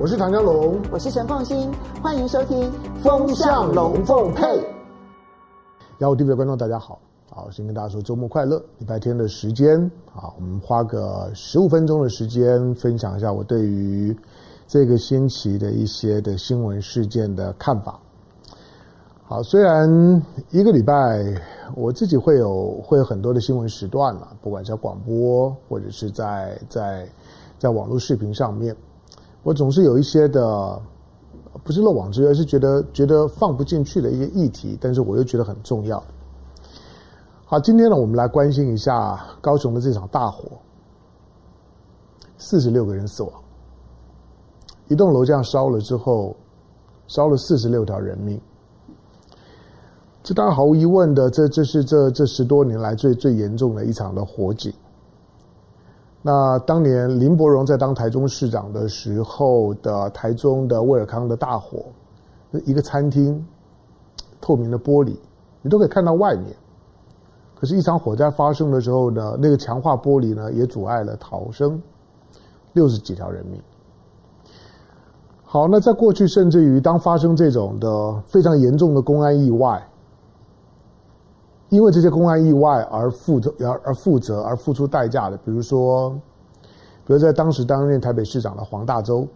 我是唐江龙，我是陈凤新，欢迎收听《风向龙凤配》。幺五 TV 的观众大家好，好，先跟大家说周末快乐。礼拜天的时间，啊，我们花个十五分钟的时间，分享一下我对于这个星期的一些的新闻事件的看法。好，虽然一个礼拜我自己会有会有很多的新闻时段啊，不管是广播或者是在在在网络视频上面。我总是有一些的，不是漏网之鱼，而是觉得觉得放不进去的一些议题，但是我又觉得很重要。好，今天呢，我们来关心一下高雄的这场大火，四十六个人死亡，一栋楼这样烧了之后，烧了四十六条人命，这当然毫无疑问的，这这是这这十多年来最最严重的一场的火警。那当年林柏荣在当台中市长的时候的台中的威尔康的大火，一个餐厅，透明的玻璃，你都可以看到外面。可是，一场火灾发生的时候呢，那个强化玻璃呢，也阻碍了逃生，六十几条人命。好，那在过去，甚至于当发生这种的非常严重的公安意外。因为这些公安意外而负责而而负责而付出代价的，比如说，比如在当时担任台北市长的黄大洲，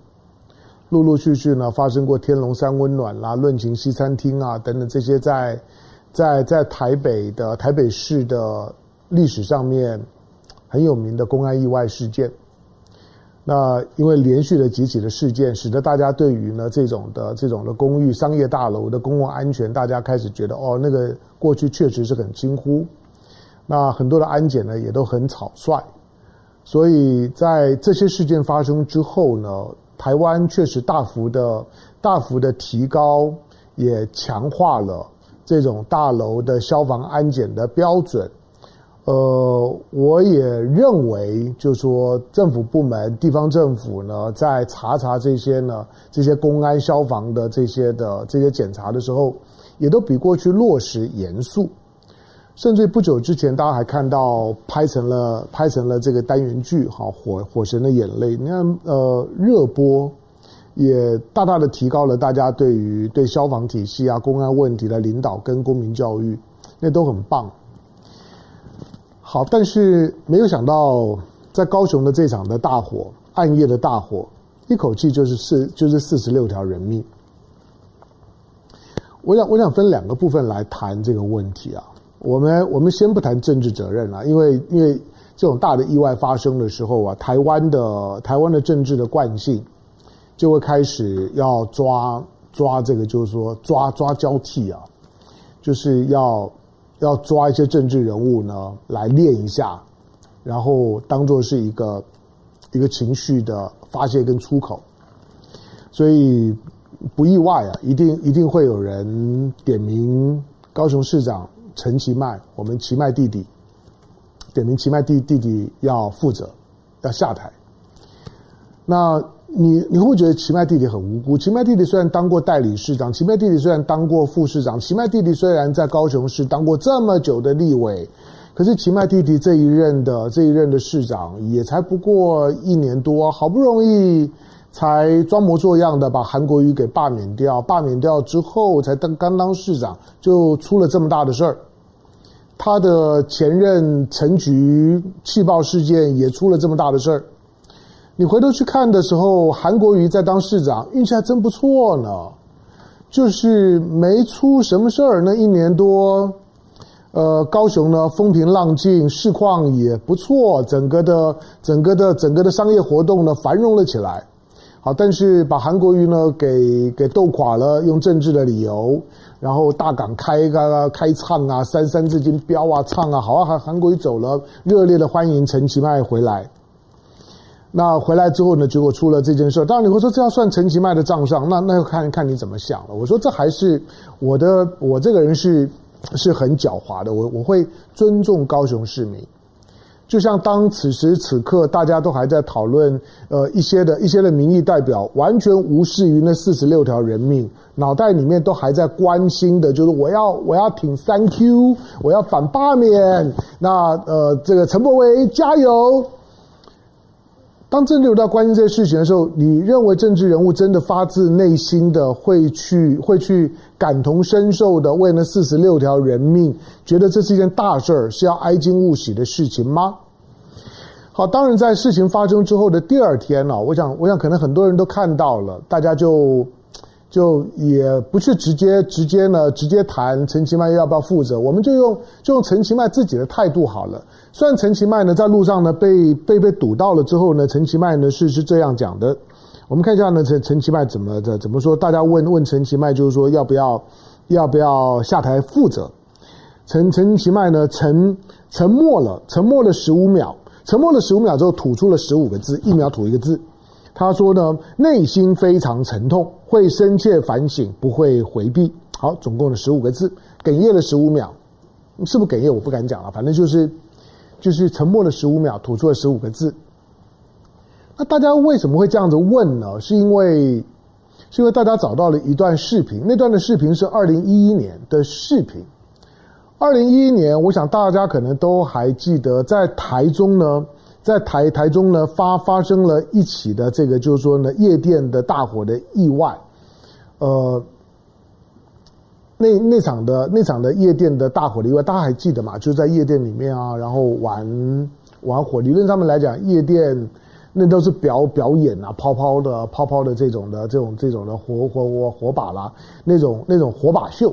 陆陆续续呢发生过天龙山温暖啦、论情西餐厅啊等等这些在在在台北的台北市的历史上面很有名的公安意外事件。那因为连续的几起的事件，使得大家对于呢这种的这种的公寓、商业大楼的公共安全，大家开始觉得哦，那个过去确实是很惊呼。那很多的安检呢也都很草率，所以在这些事件发生之后呢，台湾确实大幅的大幅的提高，也强化了这种大楼的消防安检的标准。呃，我也认为，就说，政府部门、地方政府呢，在查查这些呢，这些公安、消防的这些的这些检查的时候，也都比过去落实严肃。甚至不久之前，大家还看到拍成了拍成了这个单元剧，哈，《火火神的眼泪》。你看，呃，热播也大大的提高了大家对于对消防体系啊、公安问题的领导跟公民教育，那都很棒。好，但是没有想到，在高雄的这场的大火，暗夜的大火，一口气就是四，就是四十六条人命。我想，我想分两个部分来谈这个问题啊。我们我们先不谈政治责任啊，因为因为这种大的意外发生的时候啊，台湾的台湾的政治的惯性就会开始要抓抓这个，就是说抓抓交替啊，就是要。要抓一些政治人物呢，来练一下，然后当做是一个一个情绪的发泄跟出口，所以不意外啊，一定一定会有人点名高雄市长陈其迈，我们其迈弟弟，点名其迈弟弟弟要负责，要下台，那。你你会觉得其迈弟弟很无辜？其迈弟弟虽然当过代理市长，其迈弟弟虽然当过副市长，其迈弟弟虽然在高雄市当过这么久的立委，可是其迈弟弟这一任的这一任的市长也才不过一年多，好不容易才装模作样的把韩国瑜给罢免掉，罢免掉之后才当刚当市长就出了这么大的事儿，他的前任陈菊气爆事件也出了这么大的事儿。你回头去看的时候，韩国瑜在当市长运气还真不错呢，就是没出什么事儿。那一年多，呃，高雄呢风平浪静，市况也不错，整个的、整个的、整个的商业活动呢繁荣了起来。好，但是把韩国瑜呢给给斗垮了，用政治的理由，然后大港开个开唱啊，三三字经飙啊唱啊，好啊，韩韩国瑜走了，热烈的欢迎陈其迈回来。那回来之后呢，结果出了这件事。当然你会说，这要算陈其迈的账上，那那要看看你怎么想了。我说这还是我的，我这个人是是很狡猾的。我我会尊重高雄市民，就像当此时此刻大家都还在讨论，呃，一些的一些的民意代表完全无视于那四十六条人命，脑袋里面都还在关心的，就是我要我要挺三 Q，我要反罢免。那呃，这个陈柏惟加油。当政治人物关心这些事情的时候，你认为政治人物真的发自内心的会去会去感同身受的为那四十六条人命，觉得这是一件大事儿，是要哀今勿喜的事情吗？好，当然在事情发生之后的第二天呢，我想，我想可能很多人都看到了，大家就。就也不是直接直接呢，直接谈陈其迈要不要负责，我们就用就用陈其迈自己的态度好了。虽然陈其迈呢在路上呢被被被堵到了之后呢，陈其迈呢是是这样讲的。我们看一下呢，陈陈其迈怎么的怎么说？大家问问陈其迈，就是说要不要要不要下台负责？陈陈其迈呢沉沉默了，沉默了十五秒，沉默了十五秒之后吐出了十五个字，一秒吐一个字。他说呢，内心非常沉痛，会深切反省，不会回避。好，总共的十五个字，哽咽了十五秒，是不是哽咽？我不敢讲了，反正就是就是沉默了十五秒，吐出了十五个字。那大家为什么会这样子问呢？是因为是因为大家找到了一段视频，那段的视频是二零一一年的视频。二零一一年，我想大家可能都还记得，在台中呢。在台台中呢，发发生了一起的这个，就是说呢，夜店的大火的意外。呃，那那场的那场的夜店的大火的意外，大家还记得吗？就在夜店里面啊，然后玩玩火。理论上面来讲，夜店那都是表表演啊，泡泡的泡泡的这种的这种这种的火火火火把啦，那种那种火把秀。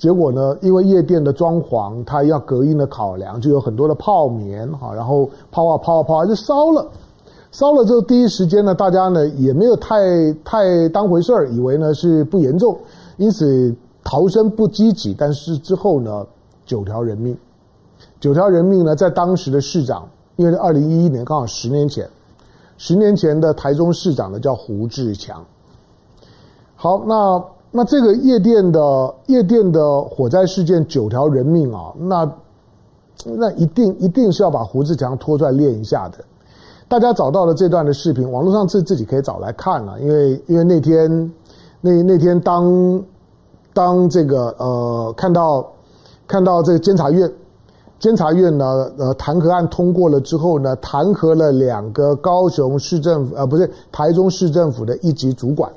结果呢，因为夜店的装潢，它要隔音的考量，就有很多的泡棉哈，然后泡啊泡啊泡啊就烧了，烧了之后第一时间呢，大家呢也没有太太当回事儿，以为呢是不严重，因此逃生不积极。但是之后呢，九条人命，九条人命呢，在当时的市长，因为二零一一年刚好十年前，十年前的台中市长呢叫胡志强。好，那。那这个夜店的夜店的火灾事件九条人命啊，那那一定一定是要把胡志强拖出来练一下的。大家找到了这段的视频，网络上自自己可以找来看了，因为因为那天那那天当当这个呃看到看到这个监察院监察院呢呃弹劾案通过了之后呢，弹劾了两个高雄市政府呃不是台中市政府的一级主管。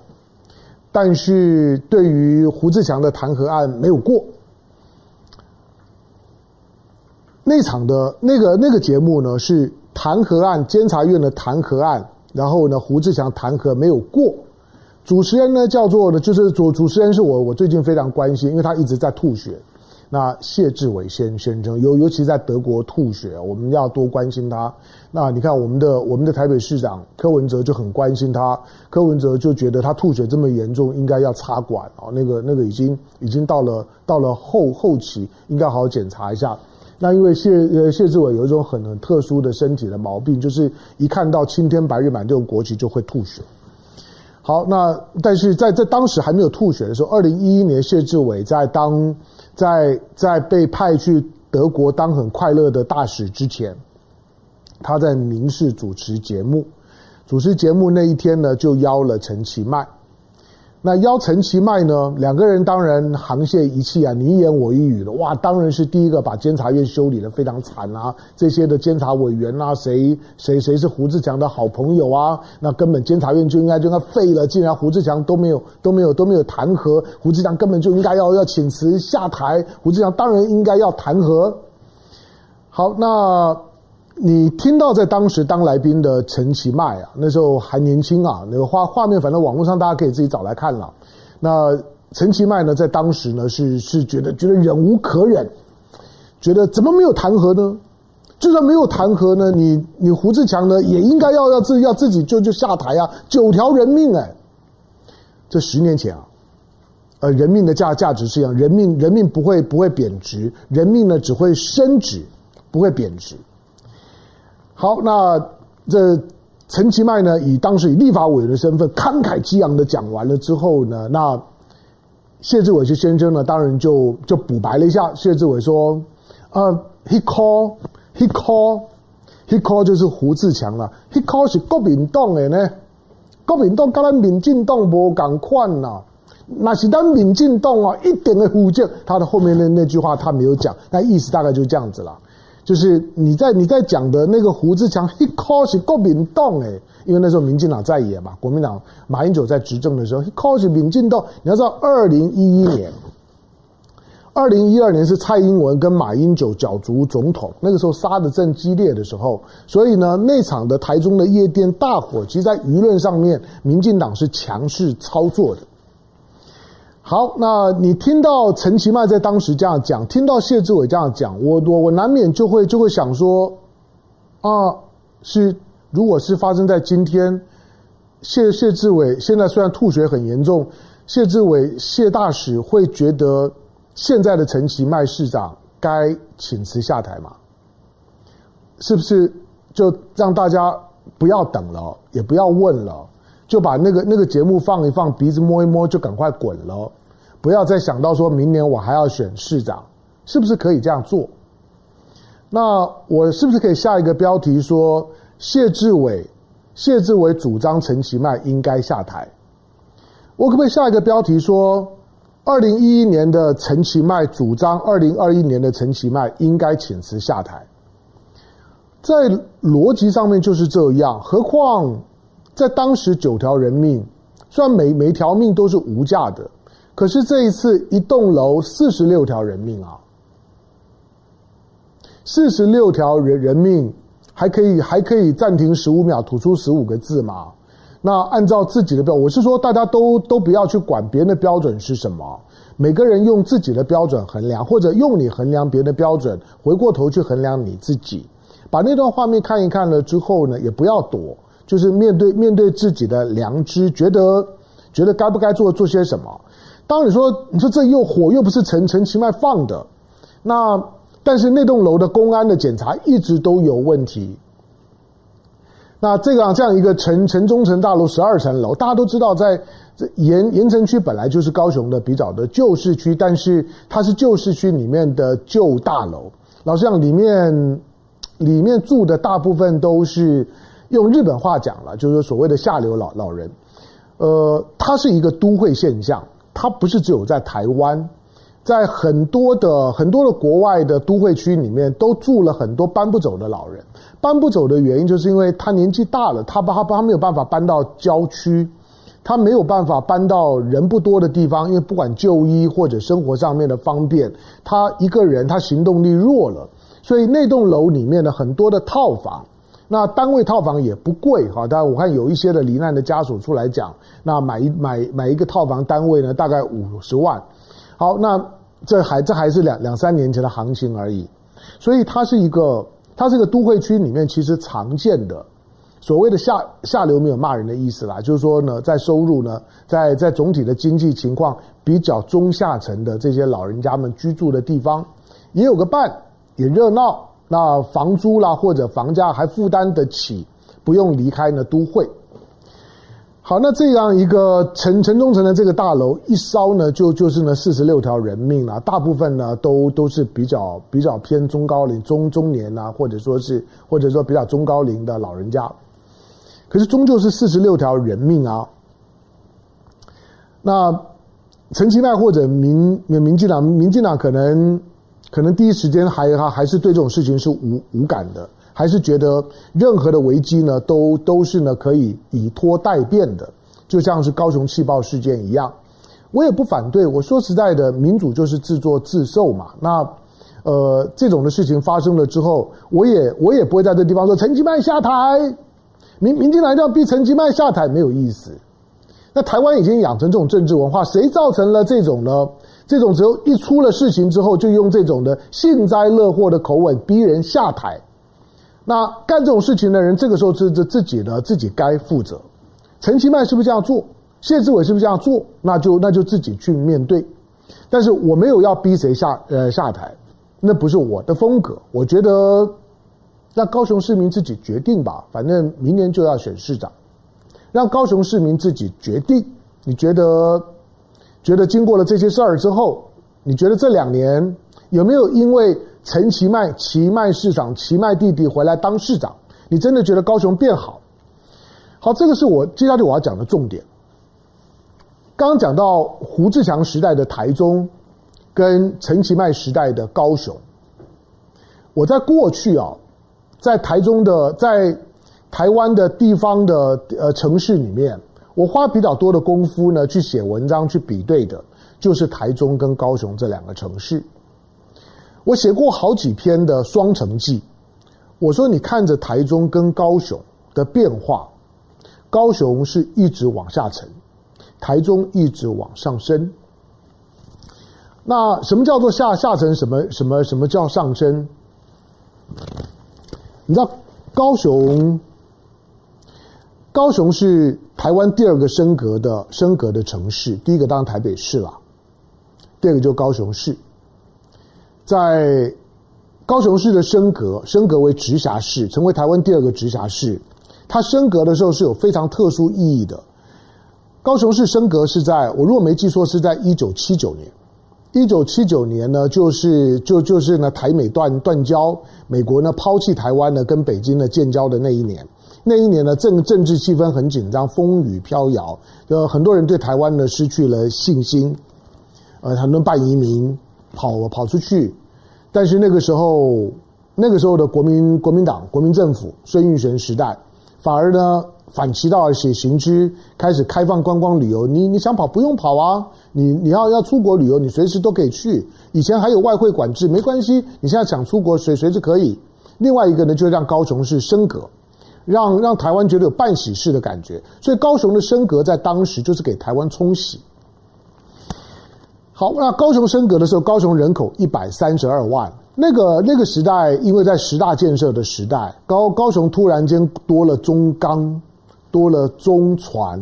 但是对于胡志强的弹劾案没有过，那场的那个那个节目呢是弹劾案，监察院的弹劾案，然后呢胡志强弹劾没有过，主持人呢叫做呢就是主主持人是我我最近非常关心，因为他一直在吐血。那谢志伟先先生，尤尤其在德国吐血，我们要多关心他。那你看，我们的我们的台北市长柯文哲就很关心他，柯文哲就觉得他吐血这么严重，应该要插管哦。那个那个已经已经到了到了后后期，应该好好检查一下。那因为谢呃谢志伟有一种很很特殊的身体的毛病，就是一看到青天白日满这种国旗就会吐血。好，那但是在在当时还没有吐血的时候，二零一一年谢志伟在当。在在被派去德国当很快乐的大使之前，他在民视主持节目，主持节目那一天呢，就邀了陈其迈。那邀陈其迈呢，两个人当然沆瀣一气啊，你一言我一语的，哇，当然是第一个把监察院修理得非常惨啊，这些的监察委员啊，谁谁谁是胡志强的好朋友啊？那根本监察院就应该就应该废了，既然胡志强都没有都没有都没有弹劾，胡志强根本就应该要要请辞下台，胡志强当然应该要弹劾。好，那。你听到在当时当来宾的陈其迈啊，那时候还年轻啊，那个画画面，反正网络上大家可以自己找来看了。那陈其迈呢，在当时呢是是觉得觉得忍无可忍，觉得怎么没有弹劾呢？就算没有弹劾呢，你你胡志强呢也应该要要自要自己就就下台啊！九条人命哎，这十年前啊，呃，人命的价价值是一样，人命人命不会不会贬值，人命呢只会升值，不会贬值。好，那这陈其迈呢，以当时以立法委员的身份慷慨激昂的讲完了之后呢，那谢志伟先生呢，当然就就补白了一下。谢志伟说：“啊，he call, he call, he call 就是胡志强了。he call 是国民党的呢，国民党跟咱民进党无共款呐。那是咱民进党啊，一点的负责。他的后面的那句话他没有讲，那意思大概就是这样子了。”就是你在你在讲的那个胡志强，一靠是国民党诶，因为那时候民进党在野嘛，国民党马英九在执政的时候，一靠是民进党。你要知道，二零一一年，二零一二年是蔡英文跟马英九角逐总统，那个时候杀的正激烈的时候，所以呢，那场的台中的夜店大火，其实在舆论上面，民进党是强势操作的。好，那你听到陈其迈在当时这样讲，听到谢志伟这样讲，我我我难免就会就会想说，啊，是如果是发生在今天，谢谢志伟现在虽然吐血很严重，谢志伟谢大使会觉得现在的陈其迈市长该请辞下台吗？是不是就让大家不要等了，也不要问了？就把那个那个节目放一放，鼻子摸一摸，就赶快滚了，不要再想到说明年我还要选市长，是不是可以这样做？那我是不是可以下一个标题说谢志伟，谢志伟主张陈其迈应该下台？我可不可以下一个标题说二零一一年的陈其迈主张二零二一年的陈其迈应该请辞下台？在逻辑上面就是这样，何况。在当时九条人命，虽然每每条命都是无价的，可是这一次一栋楼四十六条人命啊，四十六条人人命还可以还可以暂停十五秒吐出十五个字吗？那按照自己的标，我是说大家都都不要去管别人的标准是什么，每个人用自己的标准衡量，或者用你衡量别人的标准，回过头去衡量你自己，把那段画面看一看了之后呢，也不要躲。就是面对面对自己的良知，觉得觉得该不该做做些什么。当你说你说这又火又不是陈陈其迈放的，那但是那栋楼的公安的检查一直都有问题。那这个这样一个城城中城大楼十二层楼，大家都知道在这盐盐城区本来就是高雄的比较的旧市区，但是它是旧市区里面的旧大楼。老实讲，里面里面住的大部分都是。用日本话讲了，就是所谓的下流老老人，呃，它是一个都会现象，它不是只有在台湾，在很多的很多的国外的都会区里面，都住了很多搬不走的老人。搬不走的原因，就是因为他年纪大了，他他他没有办法搬到郊区，他没有办法搬到人不多的地方，因为不管就医或者生活上面的方便，他一个人他行动力弱了，所以那栋楼里面的很多的套房。那单位套房也不贵哈，当然我看有一些的罹难的家属出来讲，那买一买买一个套房单位呢，大概五十万。好，那这还这还是两两三年前的行情而已，所以它是一个它是一个都会区里面其实常见的所谓的下下流，没有骂人的意思啦，就是说呢，在收入呢，在在总体的经济情况比较中下层的这些老人家们居住的地方，也有个伴，也热闹。那房租啦，或者房价还负担得起，不用离开呢都会。好，那这样一个城城中城的这个大楼一烧呢，就就是呢四十六条人命啊，大部分呢都都是比较比较偏中高龄、中中年啊，或者说是或者说比较中高龄的老人家。可是终究是四十六条人命啊。那陈其迈或者民民进党，民进党可能。可能第一时间还还还是对这种事情是无无感的，还是觉得任何的危机呢都都是呢可以以拖待变的，就像是高雄气爆事件一样。我也不反对，我说实在的，民主就是自作自受嘛。那呃这种的事情发生了之后，我也我也不会在这地方说陈吉迈下台，民民进党一定要逼陈吉迈下台，没有意思。那台湾已经养成这种政治文化，谁造成了这种呢？这种只有一出了事情之后，就用这种的幸灾乐祸的口吻逼人下台。那干这种事情的人，这个时候是自自己的自己该负责。陈其迈是不是这样做？谢志伟是不是这样做？那就那就自己去面对。但是我没有要逼谁下呃下台，那不是我的风格。我觉得让高雄市民自己决定吧。反正明年就要选市长，让高雄市民自己决定。你觉得？觉得经过了这些事儿之后，你觉得这两年有没有因为陈其迈、其迈市长、其迈弟弟回来当市长，你真的觉得高雄变好？好，这个是我接下去我要讲的重点。刚刚讲到胡志强时代的台中，跟陈其迈时代的高雄，我在过去啊，在台中的在台湾的地方的呃城市里面，我花比较多的功夫呢去写文章去比对的，就是台中跟高雄这两个城市。我写过好几篇的双城记，我说你看着台中跟高雄的变化，高雄是一直往下沉，台中一直往上升。那什么叫做下下沉？什么什么什么叫上升？你知道高雄？高雄是台湾第二个升格的升格的城市，第一个当然台北市了，第二个就高雄市。在高雄市的升格，升格为直辖市，成为台湾第二个直辖市。它升格的时候是有非常特殊意义的。高雄市升格是在我如果没记错，是在一九七九年。一九七九年呢，就是就就是呢台美断断交，美国呢抛弃台湾呢，跟北京呢建交的那一年。那一年呢政政治气氛很紧张，风雨飘摇，呃，很多人对台湾呢失去了信心，呃，很多办移民跑跑出去，但是那个时候那个时候的国民国民党国民政府孙运璇时代，反而呢。反其道而行之，开始开放观光旅游。你你想跑不用跑啊，你你要要出国旅游，你随时都可以去。以前还有外汇管制，没关系。你现在想出国，随随时可以。另外一个呢，就让高雄市升格，让让台湾觉得有办喜事的感觉。所以高雄的升格在当时就是给台湾冲喜。好，那高雄升格的时候，高雄人口一百三十二万。那个那个时代，因为在十大建设的时代，高高雄突然间多了中钢。多了中船，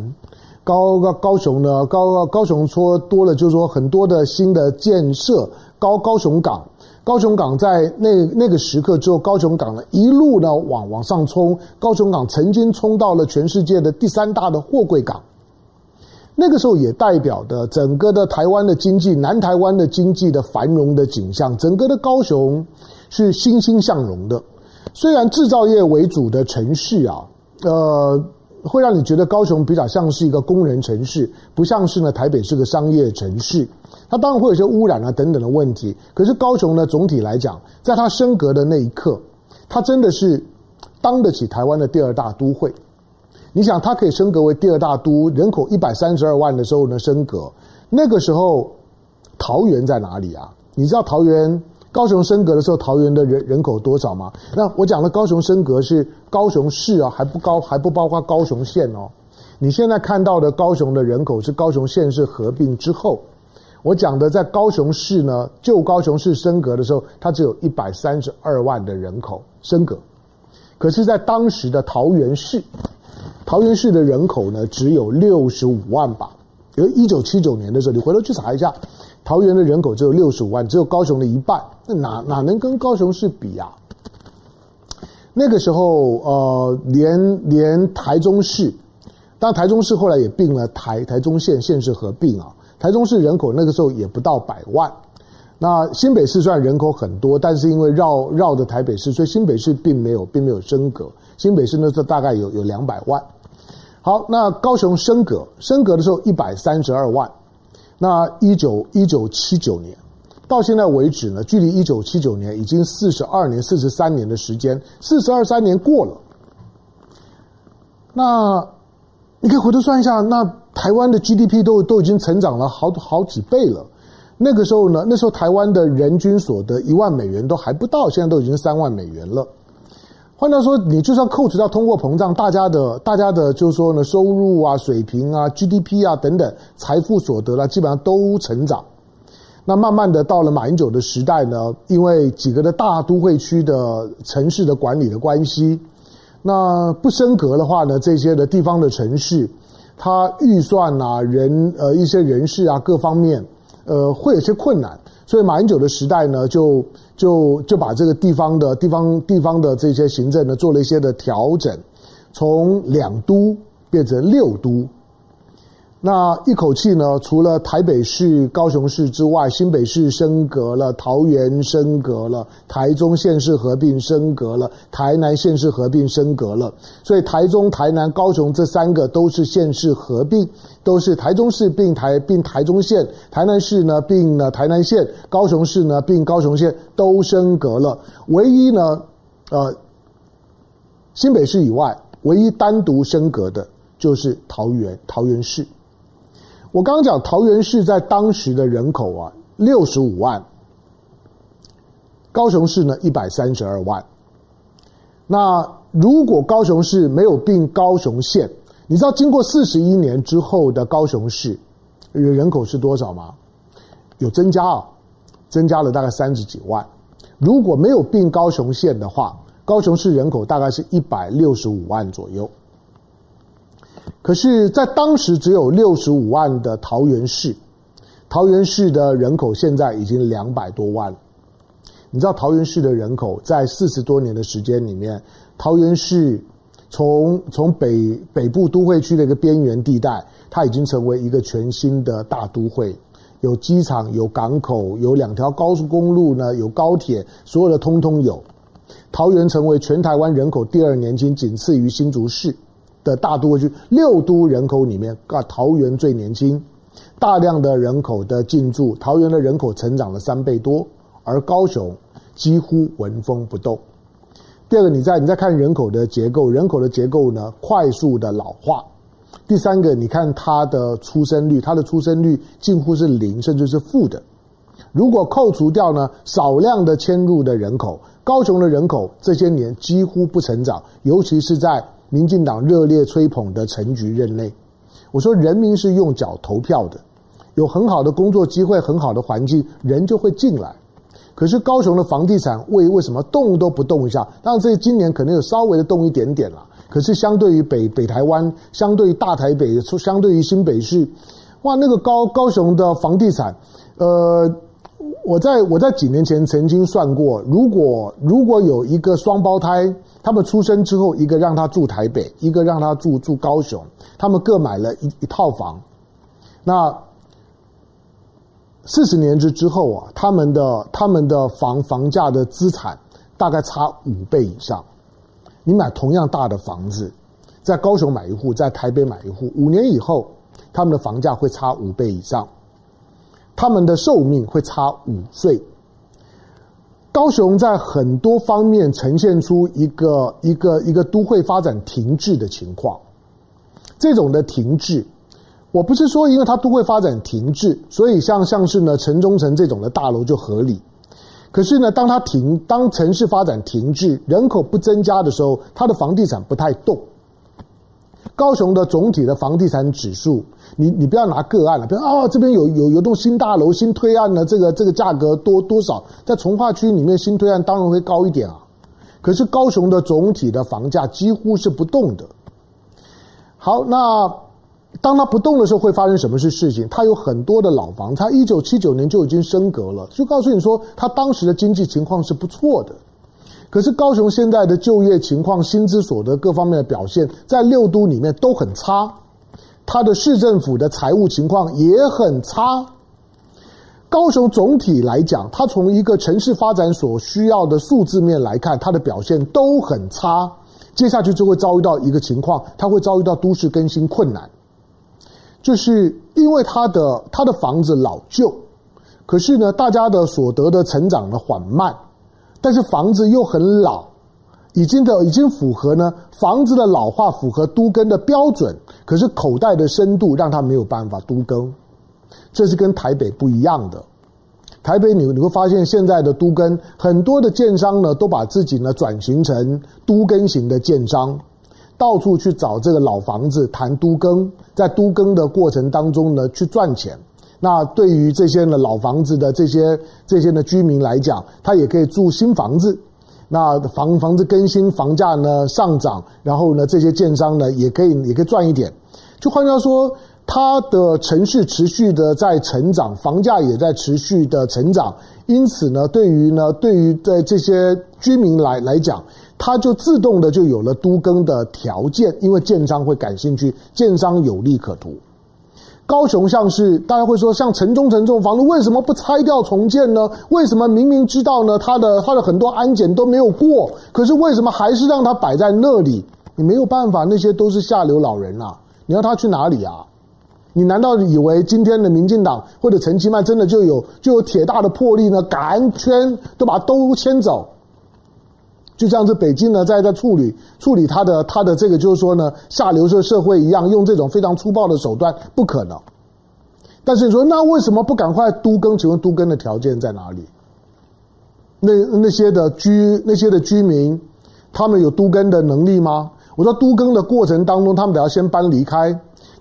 高高高雄呢？高高高雄说多了，就是说很多的新的建设。高高雄港，高雄港在那那个时刻之后，高雄港呢一路呢往往上冲。高雄港曾经冲到了全世界的第三大的货柜港。那个时候也代表的整个的台湾的经济，南台湾的经济的繁荣的景象。整个的高雄是欣欣向荣的。虽然制造业为主的城市啊，呃。会让你觉得高雄比较像是一个工人城市，不像是呢台北是个商业城市。它当然会有些污染啊等等的问题。可是高雄呢，总体来讲，在它升格的那一刻，它真的是当得起台湾的第二大都会。你想，它可以升格为第二大都，人口一百三十二万的时候呢升格，那个时候桃园在哪里啊？你知道桃园？高雄升格的时候，桃园的人人口多少吗？那我讲的高雄升格是高雄市啊，还不高，还不包括高雄县哦。你现在看到的高雄的人口是高雄县市合并之后，我讲的在高雄市呢，旧高雄市升格的时候，它只有一百三十二万的人口升格，可是，在当时的桃园市，桃园市的人口呢，只有六十五万吧。因为一九七九年的时候，你回头去查一下。桃园的人口只有六十五万，只有高雄的一半，那哪哪能跟高雄市比啊？那个时候，呃，连连台中市，当然台中市后来也并了台台中县县市合并啊。台中市人口那个时候也不到百万。那新北市虽然人口很多，但是因为绕绕着台北市，所以新北市并没有并没有升格。新北市那时候大概有有两百万。好，那高雄升格升格的时候一百三十二万。那一九一九七九年到现在为止呢，距离一九七九年已经四十二年、四十三年的时间，四十二三年过了。那你可以回头算一下，那台湾的 GDP 都都已经成长了好好几倍了。那个时候呢，那时候台湾的人均所得一万美元都还不到，现在都已经三万美元了。换句话说，你就算扣除掉通货膨胀，大家的、大家的，就是说呢，收入啊、水平啊、GDP 啊等等，财富所得啊，基本上都成长。那慢慢的到了马英九的时代呢，因为几个的大都会区的城市的管理的关系，那不升格的话呢，这些的地方的城市，它预算啊、人呃一些人事啊各方面，呃，会有些困难。所以马英九的时代呢，就就就把这个地方的地方地方的这些行政呢做了一些的调整，从两都变成六都。那一口气呢，除了台北市、高雄市之外，新北市升格了，桃园升格了，台中县市合并升格了，台南县市合并升格了。所以台中、台南、高雄这三个都是县市合并，都是台中市并台并台中县，台南市呢并了台南县，高雄市呢并高雄县，都升格了。唯一呢，呃，新北市以外，唯一单独升格的就是桃园，桃园市。我刚刚讲桃园市在当时的人口啊，六十五万，高雄市呢一百三十二万。那如果高雄市没有并高雄县，你知道经过四十一年之后的高雄市人口是多少吗？有增加啊，增加了大概三十几万。如果没有并高雄县的话，高雄市人口大概是一百六十五万左右。可是，在当时只有六十五万的桃园市，桃园市的人口现在已经两百多万。你知道桃园市的人口在四十多年的时间里面，桃园市从从北北部都会区的一个边缘地带，它已经成为一个全新的大都会，有机场、有港口、有两条高速公路呢，有高铁，所有的通通有。桃园成为全台湾人口第二年轻，仅次于新竹市。的大都会区，六都人口里面，啊，桃园最年轻，大量的人口的进驻，桃园的人口成长了三倍多，而高雄几乎纹风不动。第二个，你再你再看人口的结构，人口的结构呢，快速的老化。第三个，你看它的出生率，它的出生率近乎是零，甚至是负的。如果扣除掉呢少量的迁入的人口，高雄的人口这些年几乎不成长，尤其是在。民进党热烈吹捧的陈局任内，我说人民是用脚投票的，有很好的工作机会、很好的环境，人就会进来。可是高雄的房地产为为什么动都不动一下？当然，这今年可能有稍微的动一点点了。可是相对于北北台湾，相对于大台北，相对于新北市，哇，那个高高雄的房地产，呃，我在我在几年前曾经算过，如果如果有一个双胞胎。他们出生之后，一个让他住台北，一个让他住住高雄。他们各买了一一套房。那四十年之之后啊，他们的他们的房房价的资产大概差五倍以上。你买同样大的房子，在高雄买一户，在台北买一户，五年以后，他们的房价会差五倍以上，他们的寿命会差五岁。高雄在很多方面呈现出一个一个一个都会发展停滞的情况。这种的停滞，我不是说因为它都会发展停滞，所以像像是呢城中城这种的大楼就合理。可是呢，当它停，当城市发展停滞，人口不增加的时候，它的房地产不太动。高雄的总体的房地产指数，你你不要拿个案了，比如啊、这边有有有栋新大楼新推案的这个这个价格多多少，在从化区里面新推案当然会高一点啊。可是高雄的总体的房价几乎是不动的。好，那当它不动的时候会发生什么是事情？它有很多的老房，它一九七九年就已经升格了，就告诉你说它当时的经济情况是不错的。可是高雄现在的就业情况、薪资所得各方面的表现，在六都里面都很差，它的市政府的财务情况也很差。高雄总体来讲，它从一个城市发展所需要的数字面来看，它的表现都很差。接下去就会遭遇到一个情况，它会遭遇到都市更新困难，就是因为它的它的房子老旧，可是呢，大家的所得的成长的缓慢。但是房子又很老，已经的已经符合呢房子的老化符合都更的标准，可是口袋的深度让他没有办法都更，这是跟台北不一样的。台北你你会发现现在的都更很多的建商呢都把自己呢转型成都更型的建商，到处去找这个老房子谈都更，在都更的过程当中呢去赚钱。那对于这些呢老房子的这些这些呢居民来讲，他也可以住新房子。那房房子更新，房价呢上涨，然后呢这些建商呢也可以也可以赚一点。就换句话说，它的城市持续的在成长，房价也在持续的成长。因此呢，对于呢对于在这些居民来来讲，它就自动的就有了都更的条件，因为建商会感兴趣，建商有利可图。高雄像是大家会说，像城中城这种房子，为什么不拆掉重建呢？为什么明明知道呢？它的它的很多安检都没有过，可是为什么还是让它摆在那里？你没有办法，那些都是下流老人啊！你要他去哪里啊？你难道以为今天的民进党或者陈其迈真的就有就有铁大的魄力呢？赶圈都把都迁走？就像是北京呢，在在处理处理他的他的这个，就是说呢，下流社社会一样，用这种非常粗暴的手段，不可能。但是你说，那为什么不赶快都更？请问都更的条件在哪里？那那些的居那些的居民，他们有都更的能力吗？我说都更的过程当中，他们得要先搬离开，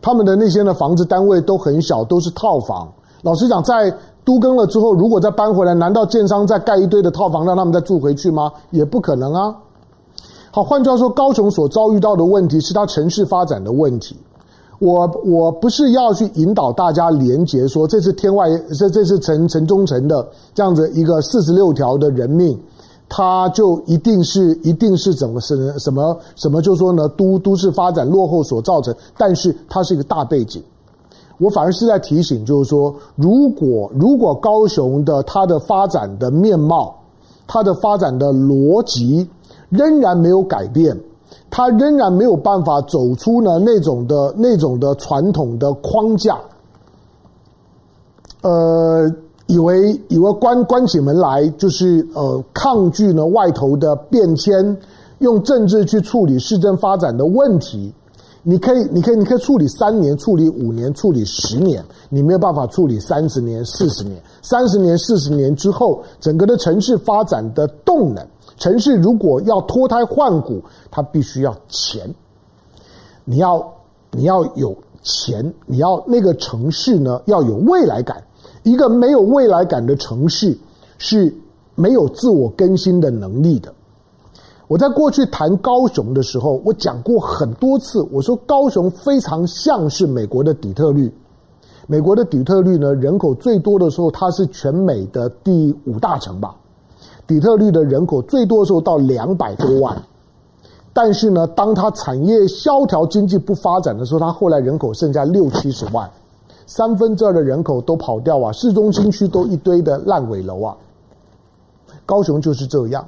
他们的那些的房子单位都很小，都是套房。老实讲，在都更了之后，如果再搬回来，难道建商再盖一堆的套房让他们再住回去吗？也不可能啊。好，换句话说，高雄所遭遇到的问题是它城市发展的问题。我我不是要去引导大家连结说这是天外这这是城城中城的这样子一个四十六条的人命，它就一定是一定是怎么是什么什么就说呢都都市发展落后所造成，但是它是一个大背景。我反而是在提醒，就是说，如果如果高雄的它的发展的面貌，它的发展的逻辑仍然没有改变，它仍然没有办法走出呢那种的那种的传统的框架，呃，以为以为关关起门来就是呃抗拒呢外头的变迁，用政治去处理市政发展的问题。你可以，你可以，你可以处理三年，处理五年，处理十年，你没有办法处理三十年、四十年。三十年、四十年之后，整个的城市发展的动能，城市如果要脱胎换骨，它必须要钱。你要，你要有钱，你要那个城市呢要有未来感。一个没有未来感的城市是没有自我更新的能力的。我在过去谈高雄的时候，我讲过很多次，我说高雄非常像是美国的底特律。美国的底特律呢，人口最多的时候，它是全美的第五大城吧。底特律的人口最多的时候到两百多万，但是呢，当它产业萧条、经济不发展的时候，它后来人口剩下六七十万，三分之二的人口都跑掉啊，市中心区都一堆的烂尾楼啊。高雄就是这样。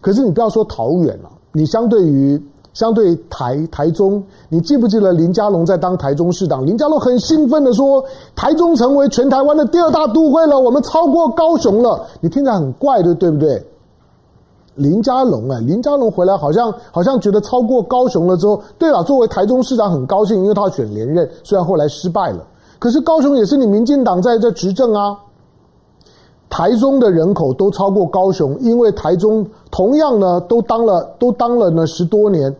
可是你不要说桃园了，你相对于相对台台中，你记不记得林佳龙在当台中市长？林佳龙很兴奋的说：“台中成为全台湾的第二大都会了，我们超过高雄了。”你听起来很怪的，对不对？林佳龙啊，林佳龙回来好像好像觉得超过高雄了之后，对了，作为台中市长很高兴，因为他选连任，虽然后来失败了，可是高雄也是你民进党在这执政啊。台中的人口都超过高雄，因为台中同样呢都当了都当了呢十多年，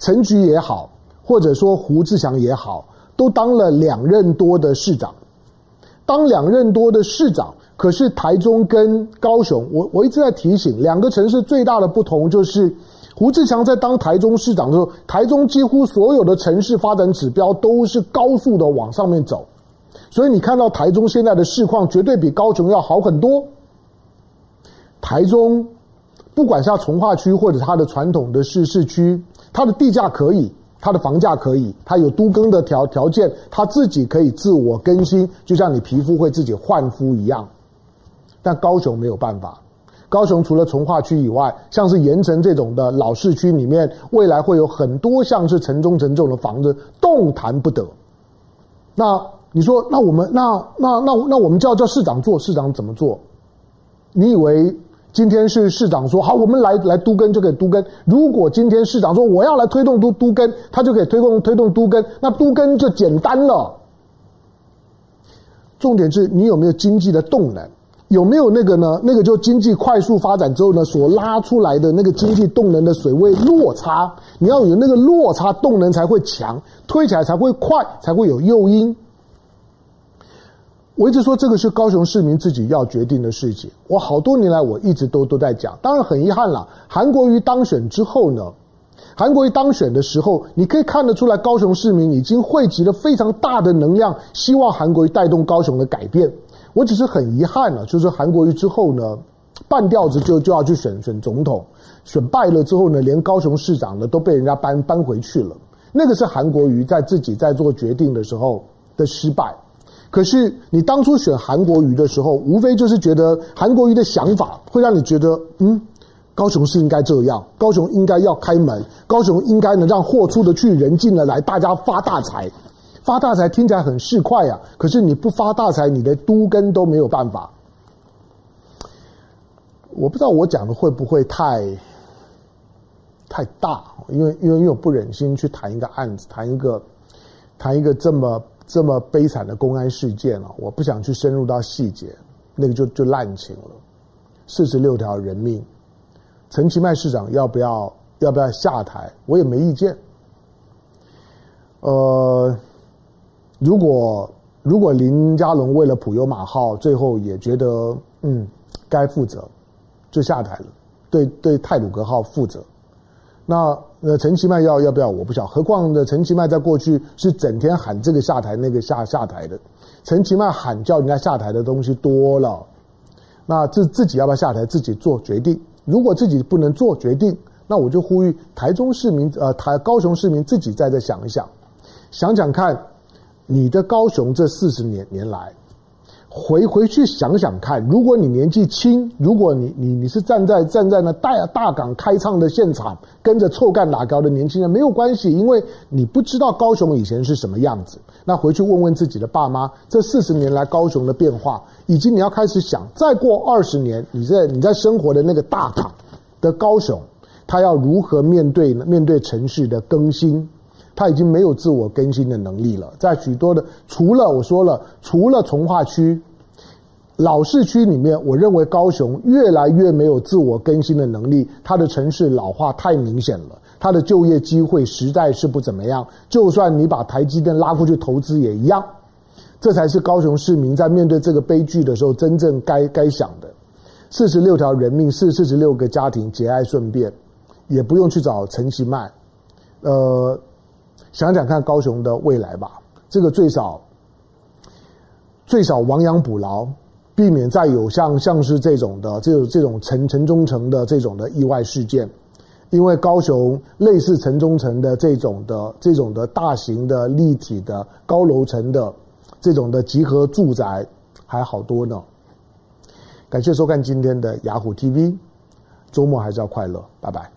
陈菊也好，或者说胡志强也好，都当了两任多的市长。当两任多的市长，可是台中跟高雄，我我一直在提醒，两个城市最大的不同就是，胡志强在当台中市长的时候，台中几乎所有的城市发展指标都是高速的往上面走。所以你看到台中现在的市况绝对比高雄要好很多。台中不管是它重划区或者它的传统的市市区，它的地价可以，它的房价可以，它有都更的条条件，它自己可以自我更新，就像你皮肤会自己换肤一样。但高雄没有办法，高雄除了从化区以外，像是盐城这种的老市区里面，未来会有很多像是城中城这种的房子动弹不得。那。你说，那我们那那那那我们就要叫市长做，市长怎么做？你以为今天是市长说好，我们来来都更就可以都更？如果今天市长说我要来推动都都更，他就可以推动推动都更，那都更就简单了。重点是你有没有经济的动能？有没有那个呢？那个就经济快速发展之后呢，所拉出来的那个经济动能的水位落差，你要有那个落差动能才会强，推起来才会快，才会有诱因。我一直说这个是高雄市民自己要决定的事情。我好多年来我一直都都在讲，当然很遗憾了。韩国瑜当选之后呢，韩国瑜当选的时候，你可以看得出来，高雄市民已经汇集了非常大的能量，希望韩国瑜带动高雄的改变。我只是很遗憾了，就是韩国瑜之后呢，半吊子就就要去选选总统，选败了之后呢，连高雄市长呢都被人家搬搬回去了。那个是韩国瑜在自己在做决定的时候的失败。可是你当初选韩国瑜的时候，无非就是觉得韩国瑜的想法会让你觉得，嗯，高雄是应该这样，高雄应该要开门，高雄应该能让货出得去，人进得来，大家发大财。发大财听起来很市侩啊，可是你不发大财，你的都根都没有办法。我不知道我讲的会不会太太大，因为因为因为我不忍心去谈一个案子，谈一个谈一个这么这么悲惨的公安事件啊，我不想去深入到细节，那个就就滥情了。四十六条人命，陈其迈市长要不要要不要下台？我也没意见。呃。如果如果林佳龙为了普悠马号，最后也觉得嗯该负责，就下台了，对对泰鲁阁号负责。那呃陈其迈要要不要我不晓，何况呢陈其迈在过去是整天喊这个下台那个下下台的，陈其迈喊叫人家下台的东西多了。那自自己要不要下台，自己做决定。如果自己不能做决定，那我就呼吁台中市民呃台高雄市民自己再再想一想，想想看。你的高雄这四十年年来，回回去想想看，如果你年纪轻，如果你你你是站在站在那大大港开唱的现场，跟着臭干打高的年轻人没有关系，因为你不知道高雄以前是什么样子。那回去问问自己的爸妈，这四十年来高雄的变化，以及你要开始想，再过二十年，你在你在生活的那个大港的高雄，他要如何面对面对城市的更新？他已经没有自我更新的能力了，在许多的除了我说了，除了从化区、老市区里面，我认为高雄越来越没有自我更新的能力。它的城市老化太明显了，它的就业机会实在是不怎么样。就算你把台积电拉过去投资也一样，这才是高雄市民在面对这个悲剧的时候真正该该想的。四十六条人命，四四十六个家庭节哀顺变，也不用去找陈其迈，呃。想想看高雄的未来吧，这个最少最少亡羊补牢，避免再有像像是这种的这种这种城城中城的这种的意外事件，因为高雄类似城中城的这种的这种的大型的立体的高楼层的这种的集合住宅还好多呢。感谢收看今天的雅虎 TV，周末还是要快乐，拜拜。